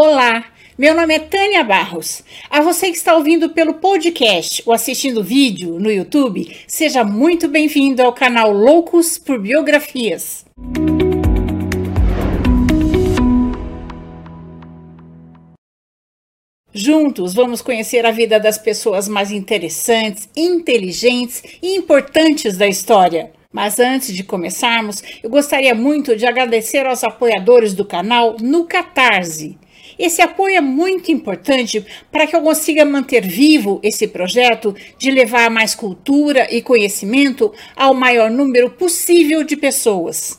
Olá, meu nome é Tânia Barros. A você que está ouvindo pelo podcast ou assistindo vídeo no YouTube, seja muito bem-vindo ao canal Loucos por Biografias. Juntos vamos conhecer a vida das pessoas mais interessantes, inteligentes e importantes da história. Mas antes de começarmos, eu gostaria muito de agradecer aos apoiadores do canal no Catarse. Esse apoio é muito importante para que eu consiga manter vivo esse projeto de levar mais cultura e conhecimento ao maior número possível de pessoas.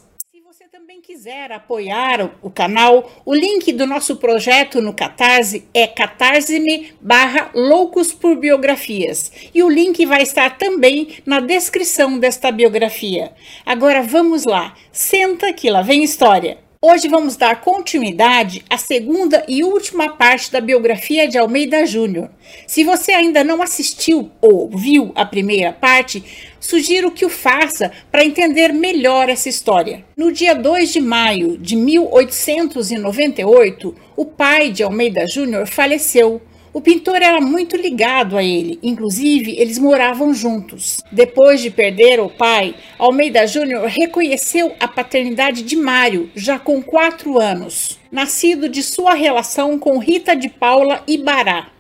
Quiser apoiar o canal, o link do nosso projeto no Catarse é catarse-me barra loucos por biografias. E o link vai estar também na descrição desta biografia. Agora vamos lá, senta que lá vem história. Hoje vamos dar continuidade à segunda e última parte da biografia de Almeida Júnior. Se você ainda não assistiu ou viu a primeira parte, sugiro que o faça para entender melhor essa história. No dia 2 de maio de 1898, o pai de Almeida Júnior faleceu o pintor era muito ligado a ele, inclusive eles moravam juntos. Depois de perder o pai, Almeida Júnior reconheceu a paternidade de Mário, já com quatro anos, nascido de sua relação com Rita de Paula Ibará.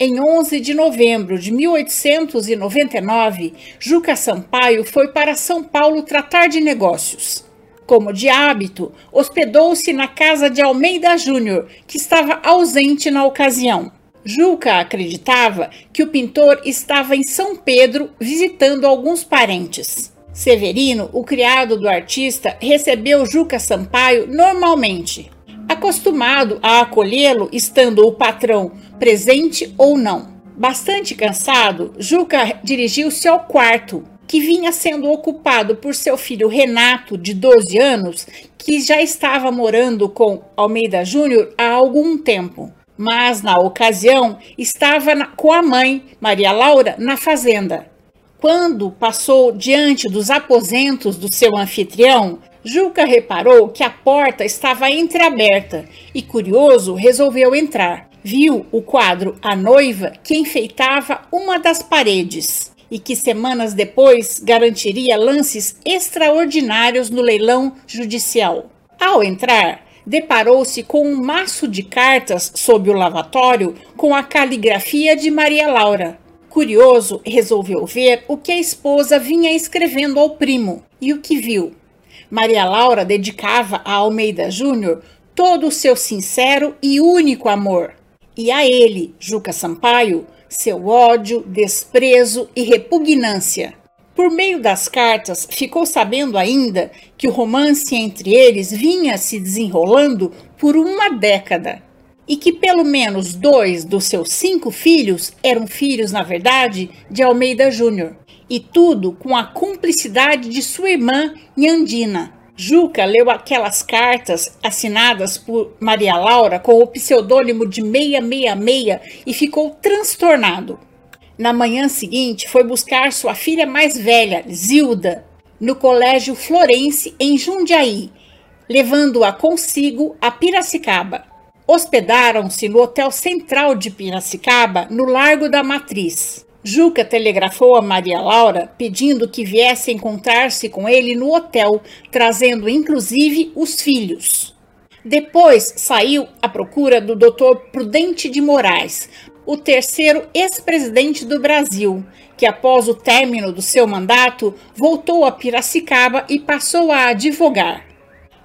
Em 11 de novembro de 1899, Juca Sampaio foi para São Paulo tratar de negócios. Como de hábito, hospedou-se na casa de Almeida Júnior, que estava ausente na ocasião. Juca acreditava que o pintor estava em São Pedro visitando alguns parentes. Severino, o criado do artista, recebeu Juca Sampaio normalmente, acostumado a acolhê-lo estando o patrão presente ou não. Bastante cansado, Juca dirigiu-se ao quarto, que vinha sendo ocupado por seu filho Renato, de 12 anos, que já estava morando com Almeida Júnior há algum tempo mas na ocasião estava na, com a mãe, Maria Laura, na fazenda. Quando passou diante dos aposentos do seu anfitrião, Juca reparou que a porta estava entreaberta e, curioso, resolveu entrar. Viu o quadro A Noiva que enfeitava uma das paredes e que semanas depois garantiria lances extraordinários no leilão judicial. Ao entrar, deparou-se com um maço de cartas sob o lavatório com a caligrafia de Maria Laura. Curioso, resolveu ver o que a esposa vinha escrevendo ao primo e o que viu. Maria Laura dedicava a Almeida Júnior todo o seu sincero e único amor, e a ele, Juca Sampaio, seu ódio, desprezo e repugnância. Por meio das cartas, ficou sabendo ainda que o romance entre eles vinha se desenrolando por uma década e que pelo menos dois dos seus cinco filhos eram filhos, na verdade, de Almeida Júnior. E tudo com a cumplicidade de sua irmã Nhandina. Juca leu aquelas cartas assinadas por Maria Laura com o pseudônimo de 666 e ficou transtornado. Na manhã seguinte, foi buscar sua filha mais velha, Zilda, no Colégio Florense, em Jundiaí, levando-a consigo a Piracicaba. Hospedaram-se no Hotel Central de Piracicaba, no Largo da Matriz. Juca telegrafou a Maria Laura pedindo que viesse encontrar-se com ele no hotel, trazendo inclusive os filhos. Depois saiu à procura do Dr. Prudente de Moraes, o terceiro ex-presidente do Brasil, que após o término do seu mandato voltou a Piracicaba e passou a advogar.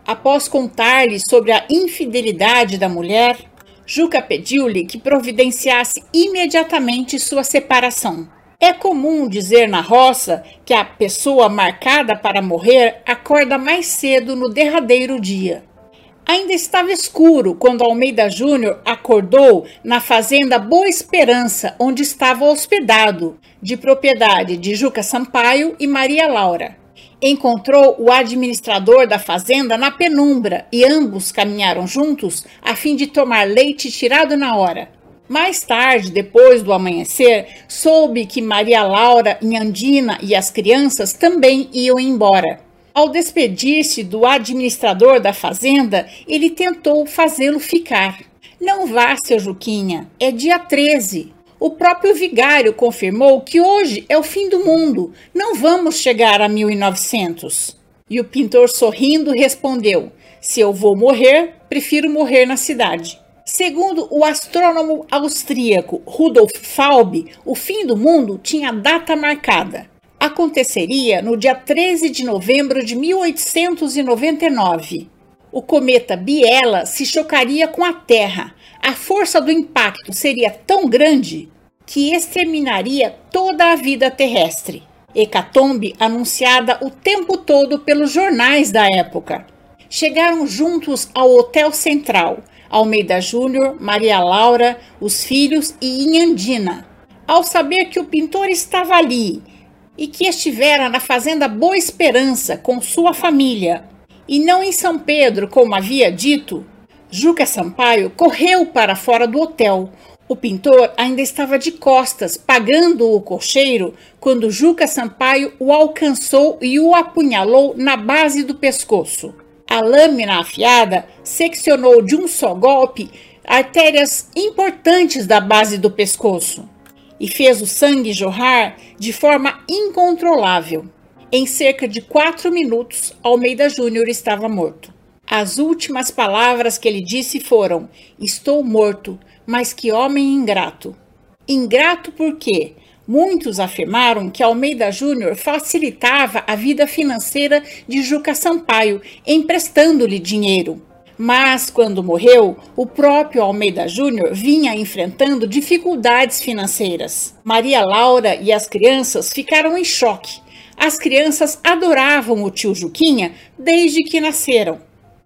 Após contar-lhe sobre a infidelidade da mulher, Juca pediu-lhe que providenciasse imediatamente sua separação. É comum dizer na roça que a pessoa marcada para morrer acorda mais cedo no derradeiro dia. Ainda estava escuro quando Almeida Júnior acordou na fazenda Boa Esperança, onde estava hospedado, de propriedade de Juca Sampaio e Maria Laura. Encontrou o administrador da fazenda na penumbra e ambos caminharam juntos a fim de tomar leite tirado na hora. Mais tarde, depois do amanhecer, soube que Maria Laura, Nhandina e as crianças também iam embora. Ao despedir-se do administrador da fazenda, ele tentou fazê-lo ficar. Não vá, seu Juquinha, é dia 13. O próprio vigário confirmou que hoje é o fim do mundo, não vamos chegar a 1900. E o pintor, sorrindo, respondeu: Se eu vou morrer, prefiro morrer na cidade. Segundo o astrônomo austríaco Rudolf Falb, o fim do mundo tinha data marcada. Aconteceria no dia 13 de novembro de 1899 o cometa Biela se chocaria com a Terra. A força do impacto seria tão grande que exterminaria toda a vida terrestre. Hecatombe anunciada o tempo todo pelos jornais da época. Chegaram juntos ao Hotel Central, Almeida Júnior, Maria Laura, os filhos e Inhandina. Ao saber que o pintor estava ali e que estivera na fazenda Boa Esperança com sua família, e não em São Pedro, como havia dito, Juca Sampaio correu para fora do hotel. O pintor ainda estava de costas, pagando o cocheiro, quando Juca Sampaio o alcançou e o apunhalou na base do pescoço. A lâmina afiada seccionou de um só golpe artérias importantes da base do pescoço e fez o sangue jorrar de forma incontrolável. Em cerca de quatro minutos, Almeida Júnior estava morto. As últimas palavras que ele disse foram: Estou morto, mas que homem ingrato. Ingrato por quê? Muitos afirmaram que Almeida Júnior facilitava a vida financeira de Juca Sampaio, emprestando-lhe dinheiro. Mas, quando morreu, o próprio Almeida Júnior vinha enfrentando dificuldades financeiras. Maria Laura e as crianças ficaram em choque as crianças adoravam o tio Juquinha desde que nasceram.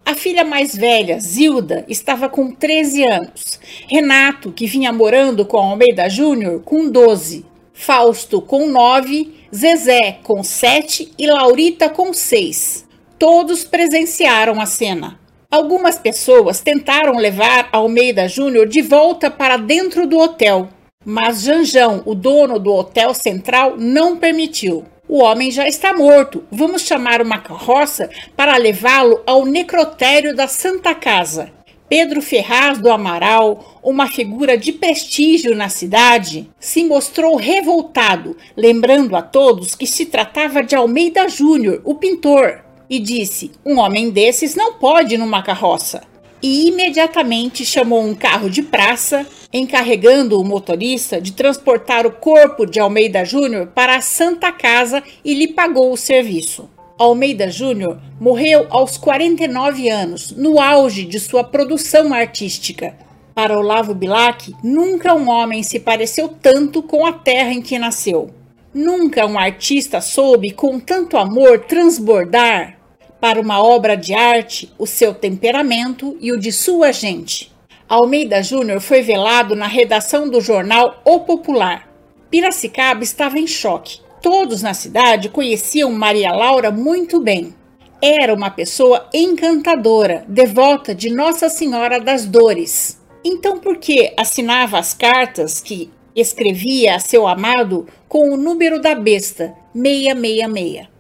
A filha mais velha, Zilda, estava com 13 anos. Renato, que vinha morando com Almeida Júnior, com 12. Fausto, com 9. Zezé, com 7. E Laurita, com 6. Todos presenciaram a cena. Algumas pessoas tentaram levar Almeida Júnior de volta para dentro do hotel, mas Janjão, o dono do Hotel Central, não permitiu. O homem já está morto. Vamos chamar uma carroça para levá-lo ao necrotério da Santa Casa. Pedro Ferraz do Amaral, uma figura de prestígio na cidade, se mostrou revoltado, lembrando a todos que se tratava de Almeida Júnior, o pintor, e disse: Um homem desses não pode ir numa carroça e imediatamente chamou um carro de praça, encarregando o motorista de transportar o corpo de Almeida Júnior para a Santa Casa e lhe pagou o serviço. Almeida Júnior morreu aos 49 anos, no auge de sua produção artística. Para Olavo Bilac, nunca um homem se pareceu tanto com a terra em que nasceu. Nunca um artista soube com tanto amor transbordar para uma obra de arte o seu temperamento e o de sua gente. Almeida Júnior foi velado na redação do jornal O Popular. Piracicaba estava em choque. Todos na cidade conheciam Maria Laura muito bem. Era uma pessoa encantadora, devota de Nossa Senhora das Dores. Então, por que assinava as cartas que escrevia a seu amado com o número da besta 666?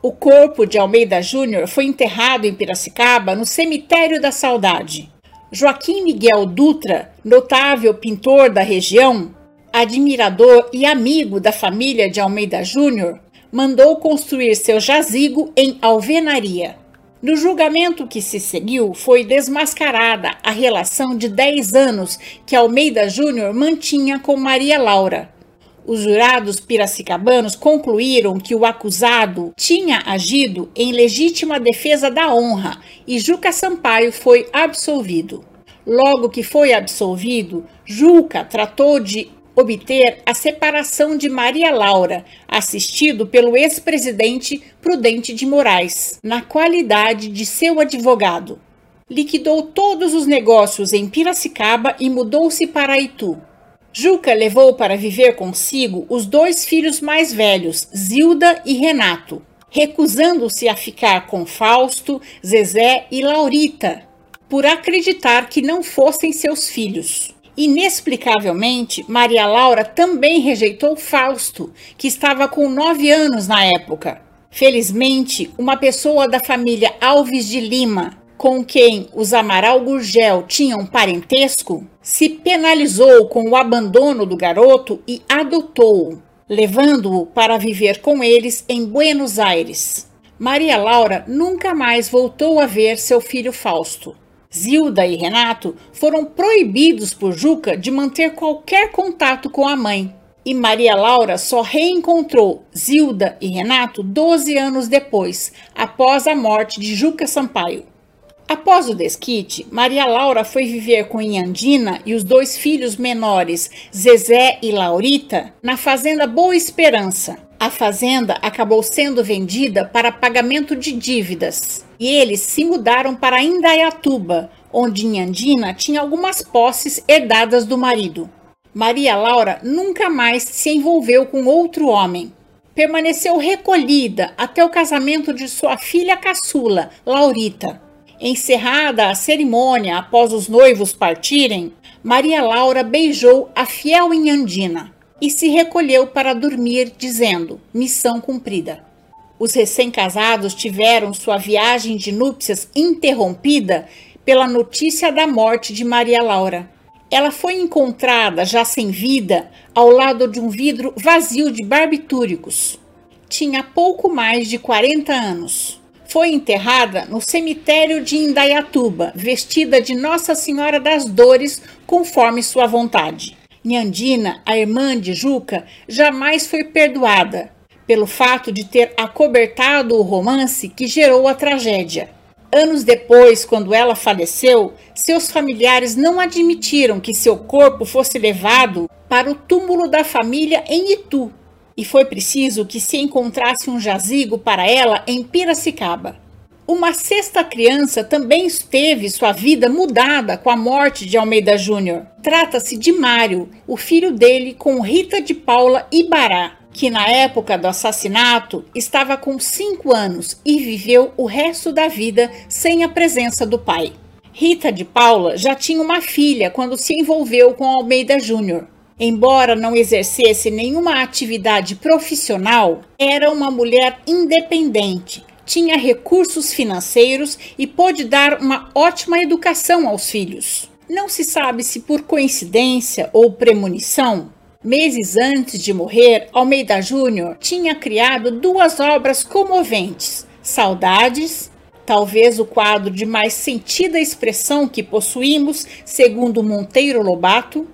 O corpo de Almeida Júnior foi enterrado em Piracicaba, no Cemitério da Saudade. Joaquim Miguel Dutra, notável pintor da região, admirador e amigo da família de Almeida Júnior, mandou construir seu jazigo em alvenaria. No julgamento que se seguiu, foi desmascarada a relação de 10 anos que Almeida Júnior mantinha com Maria Laura. Os jurados piracicabanos concluíram que o acusado tinha agido em legítima defesa da honra e Juca Sampaio foi absolvido. Logo que foi absolvido, Juca tratou de obter a separação de Maria Laura, assistido pelo ex-presidente Prudente de Moraes, na qualidade de seu advogado. Liquidou todos os negócios em Piracicaba e mudou-se para Itu. Juca levou para viver consigo os dois filhos mais velhos, Zilda e Renato, recusando-se a ficar com Fausto, Zezé e Laurita, por acreditar que não fossem seus filhos. Inexplicavelmente, Maria Laura também rejeitou Fausto, que estava com nove anos na época. Felizmente, uma pessoa da família Alves de Lima com quem os Amaral Gurgel tinham parentesco, se penalizou com o abandono do garoto e adotou-o, levando-o para viver com eles em Buenos Aires. Maria Laura nunca mais voltou a ver seu filho Fausto. Zilda e Renato foram proibidos por Juca de manter qualquer contato com a mãe. E Maria Laura só reencontrou Zilda e Renato 12 anos depois, após a morte de Juca Sampaio. Após o desquite, Maria Laura foi viver com Iandina e os dois filhos menores, Zezé e Laurita, na fazenda Boa Esperança. A fazenda acabou sendo vendida para pagamento de dívidas e eles se mudaram para Indaiatuba, onde Iandina tinha algumas posses herdadas do marido. Maria Laura nunca mais se envolveu com outro homem. Permaneceu recolhida até o casamento de sua filha caçula, Laurita. Encerrada a cerimônia após os noivos partirem, Maria Laura beijou a fiel Inhandina e se recolheu para dormir, dizendo: Missão cumprida. Os recém-casados tiveram sua viagem de núpcias interrompida pela notícia da morte de Maria Laura. Ela foi encontrada, já sem vida, ao lado de um vidro vazio de barbitúricos. Tinha pouco mais de 40 anos foi enterrada no cemitério de Indaiatuba, vestida de Nossa Senhora das Dores, conforme sua vontade. Nhandina, a irmã de Juca, jamais foi perdoada pelo fato de ter acobertado o romance que gerou a tragédia. Anos depois, quando ela faleceu, seus familiares não admitiram que seu corpo fosse levado para o túmulo da família em Itu, e foi preciso que se encontrasse um jazigo para ela em Piracicaba. Uma sexta criança também teve sua vida mudada com a morte de Almeida Júnior. Trata-se de Mário, o filho dele com Rita de Paula Ibará, que na época do assassinato estava com 5 anos e viveu o resto da vida sem a presença do pai. Rita de Paula já tinha uma filha quando se envolveu com Almeida Júnior. Embora não exercesse nenhuma atividade profissional, era uma mulher independente, tinha recursos financeiros e pôde dar uma ótima educação aos filhos. Não se sabe se por coincidência ou premonição, meses antes de morrer, Almeida Júnior tinha criado duas obras comoventes: Saudades, talvez o quadro de mais sentida expressão que possuímos, segundo Monteiro Lobato,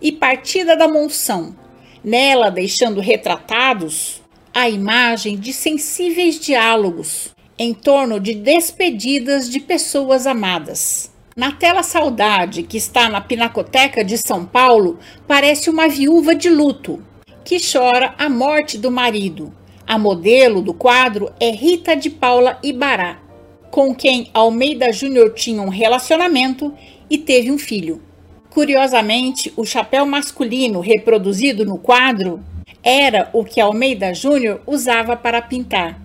e Partida da Monção, nela deixando retratados a imagem de sensíveis diálogos em torno de despedidas de pessoas amadas. Na tela Saudade, que está na Pinacoteca de São Paulo, parece uma viúva de luto que chora a morte do marido. A modelo do quadro é Rita de Paula Ibará, com quem Almeida Júnior tinha um relacionamento e teve um filho. Curiosamente, o chapéu masculino reproduzido no quadro era o que Almeida Júnior usava para pintar.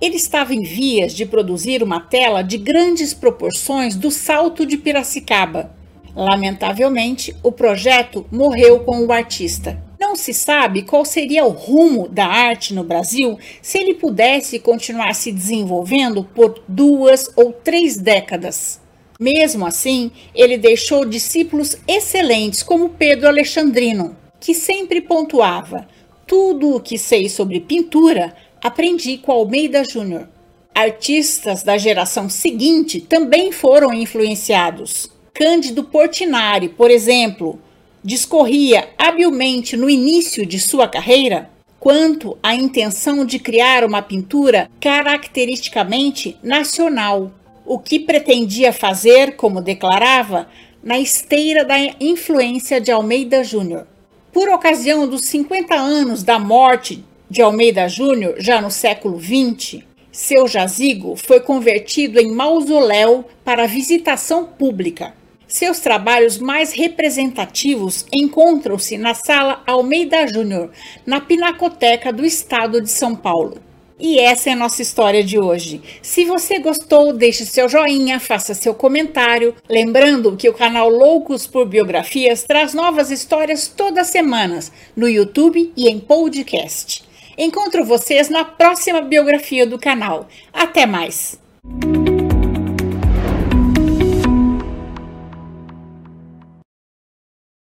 Ele estava em vias de produzir uma tela de grandes proporções do Salto de Piracicaba. Lamentavelmente, o projeto morreu com o artista. Não se sabe qual seria o rumo da arte no Brasil se ele pudesse continuar se desenvolvendo por duas ou três décadas. Mesmo assim, ele deixou discípulos excelentes como Pedro Alexandrino, que sempre pontuava: tudo o que sei sobre pintura aprendi com Almeida Júnior. Artistas da geração seguinte também foram influenciados. Cândido Portinari, por exemplo, discorria habilmente no início de sua carreira quanto à intenção de criar uma pintura caracteristicamente nacional, o que pretendia fazer, como declarava, na esteira da influência de Almeida Júnior. Por ocasião dos 50 anos da morte de Almeida Júnior, já no século XX, seu jazigo foi convertido em mausoléu para visitação pública. Seus trabalhos mais representativos encontram-se na Sala Almeida Júnior, na Pinacoteca do Estado de São Paulo. E essa é a nossa história de hoje. Se você gostou, deixe seu joinha, faça seu comentário. Lembrando que o canal Loucos por Biografias traz novas histórias todas as semanas no YouTube e em podcast. Encontro vocês na próxima biografia do canal. Até mais!